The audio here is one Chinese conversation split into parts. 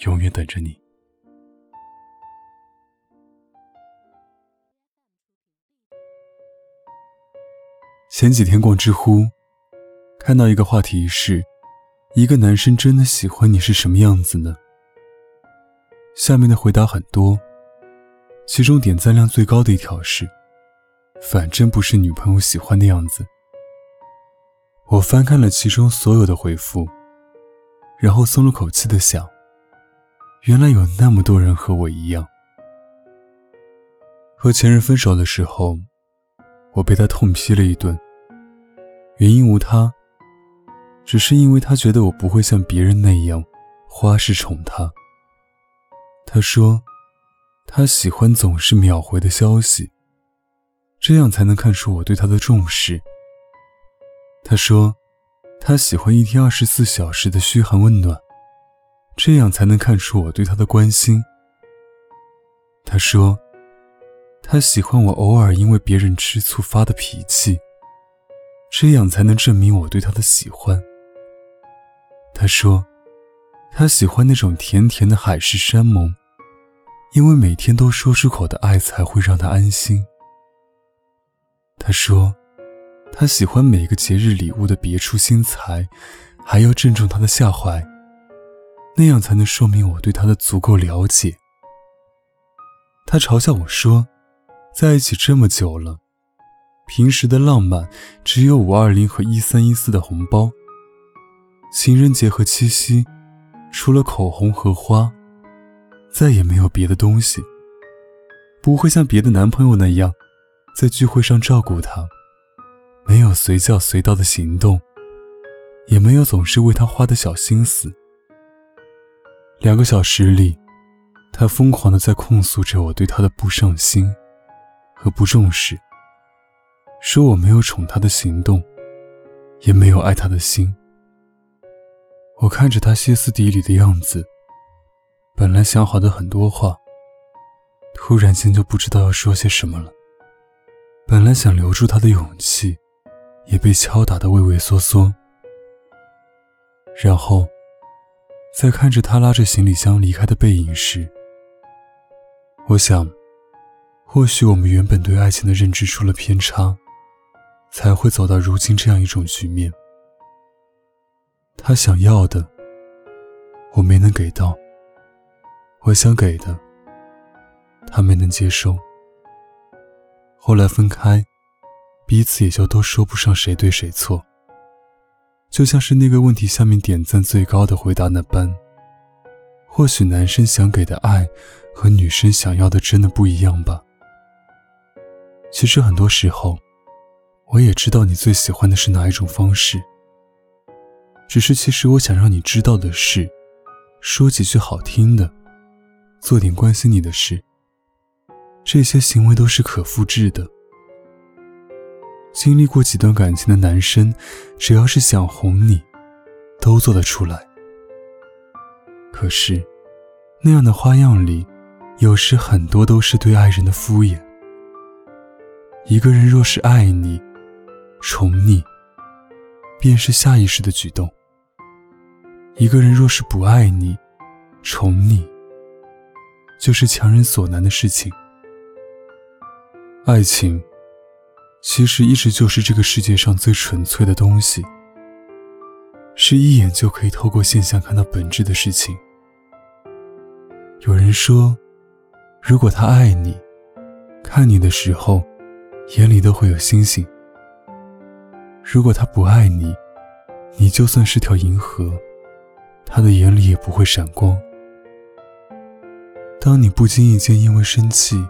永远等着你。前几天逛知乎，看到一个话题是：一个男生真的喜欢你是什么样子呢？下面的回答很多，其中点赞量最高的一条是：反正不是女朋友喜欢的样子。我翻看了其中所有的回复，然后松了口气的想。原来有那么多人和我一样。和前任分手的时候，我被他痛批了一顿。原因无他，只是因为他觉得我不会像别人那样花式宠他。他说，他喜欢总是秒回的消息，这样才能看出我对他的重视。他说，他喜欢一天二十四小时的嘘寒问暖。这样才能看出我对他的关心。他说，他喜欢我偶尔因为别人吃醋发的脾气，这样才能证明我对他的喜欢。他说，他喜欢那种甜甜的海誓山盟，因为每天都说出口的爱才会让他安心。他说，他喜欢每个节日礼物的别出心裁，还要正中他的下怀。那样才能说明我对他的足够了解。他嘲笑我说，在一起这么久了，平时的浪漫只有五二零和一三一四的红包，情人节和七夕，除了口红和花，再也没有别的东西。不会像别的男朋友那样，在聚会上照顾他，没有随叫随到的行动，也没有总是为他花的小心思。两个小时里，他疯狂的在控诉着我对他的不上心和不重视，说我没有宠他的行动，也没有爱他的心。我看着他歇斯底里的样子，本来想好的很多话，突然间就不知道要说些什么了。本来想留住他的勇气，也被敲打的畏畏缩缩。然后。在看着他拉着行李箱离开的背影时，我想，或许我们原本对爱情的认知出了偏差，才会走到如今这样一种局面。他想要的，我没能给到；我想给的，他没能接受。后来分开，彼此也就都说不上谁对谁错。就像是那个问题下面点赞最高的回答那般，或许男生想给的爱和女生想要的真的不一样吧。其实很多时候，我也知道你最喜欢的是哪一种方式。只是其实我想让你知道的是，说几句好听的，做点关心你的事，这些行为都是可复制的。经历过几段感情的男生，只要是想哄你，都做得出来。可是，那样的花样里，有时很多都是对爱人的敷衍。一个人若是爱你、宠你，便是下意识的举动；一个人若是不爱你、宠你，就是强人所难的事情。爱情。其实一直就是这个世界上最纯粹的东西，是一眼就可以透过现象看到本质的事情。有人说，如果他爱你，看你的时候，眼里都会有星星；如果他不爱你，你就算是条银河，他的眼里也不会闪光。当你不经意间因为生气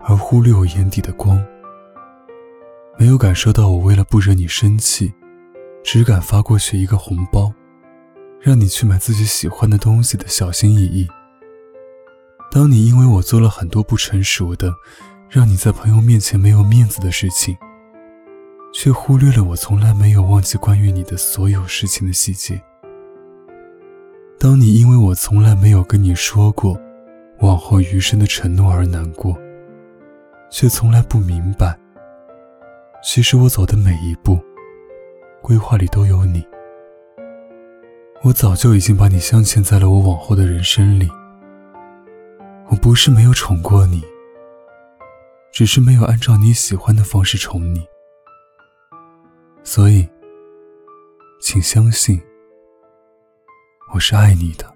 而忽略我眼底的光。没有感受到我为了不惹你生气，只敢发过去一个红包，让你去买自己喜欢的东西的小心翼翼。当你因为我做了很多不成熟的，让你在朋友面前没有面子的事情，却忽略了我从来没有忘记关于你的所有事情的细节。当你因为我从来没有跟你说过往后余生的承诺而难过，却从来不明白，其实我走的每一步，规划里都有你。我早就已经把你镶嵌在了我往后的人生里。我不是没有宠过你，只是没有按照你喜欢的方式宠你。所以，请相信，我是爱你的。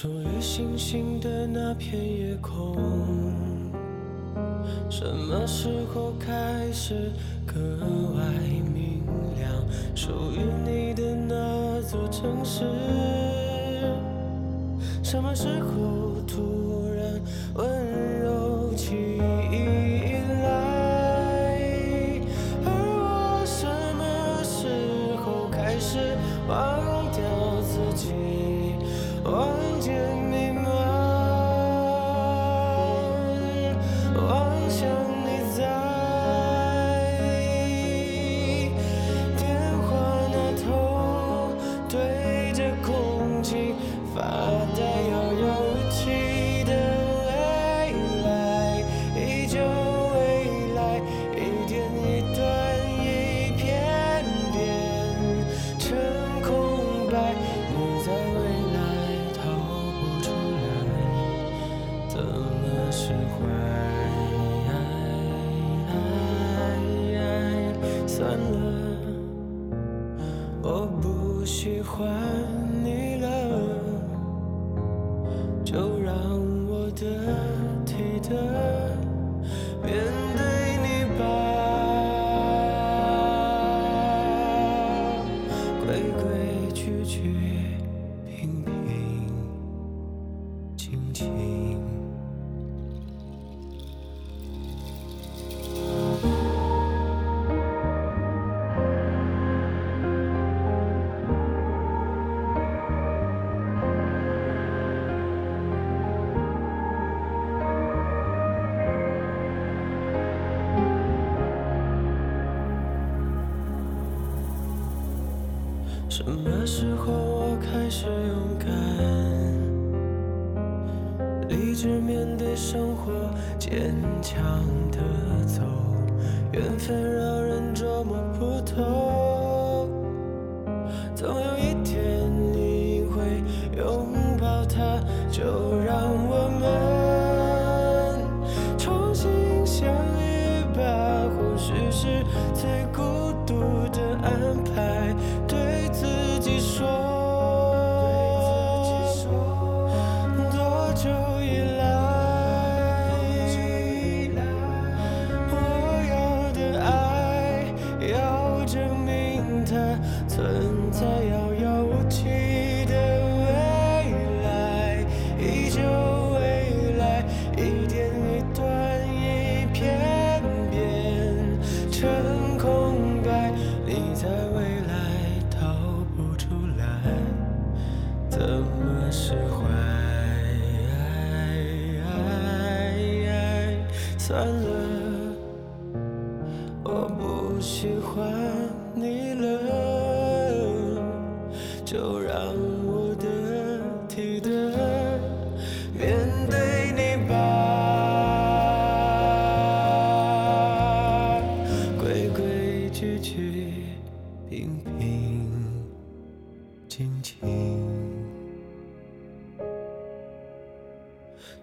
属于星星的那片夜空，什么时候开始格外明亮？属于你的那座城市，什么时候突算了，我不喜欢什么时候我开始勇敢，理智面对生活，坚强的走，缘分让人捉摸不透，总有一天你会拥抱它，就让算了，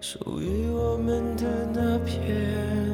属于我们的那片。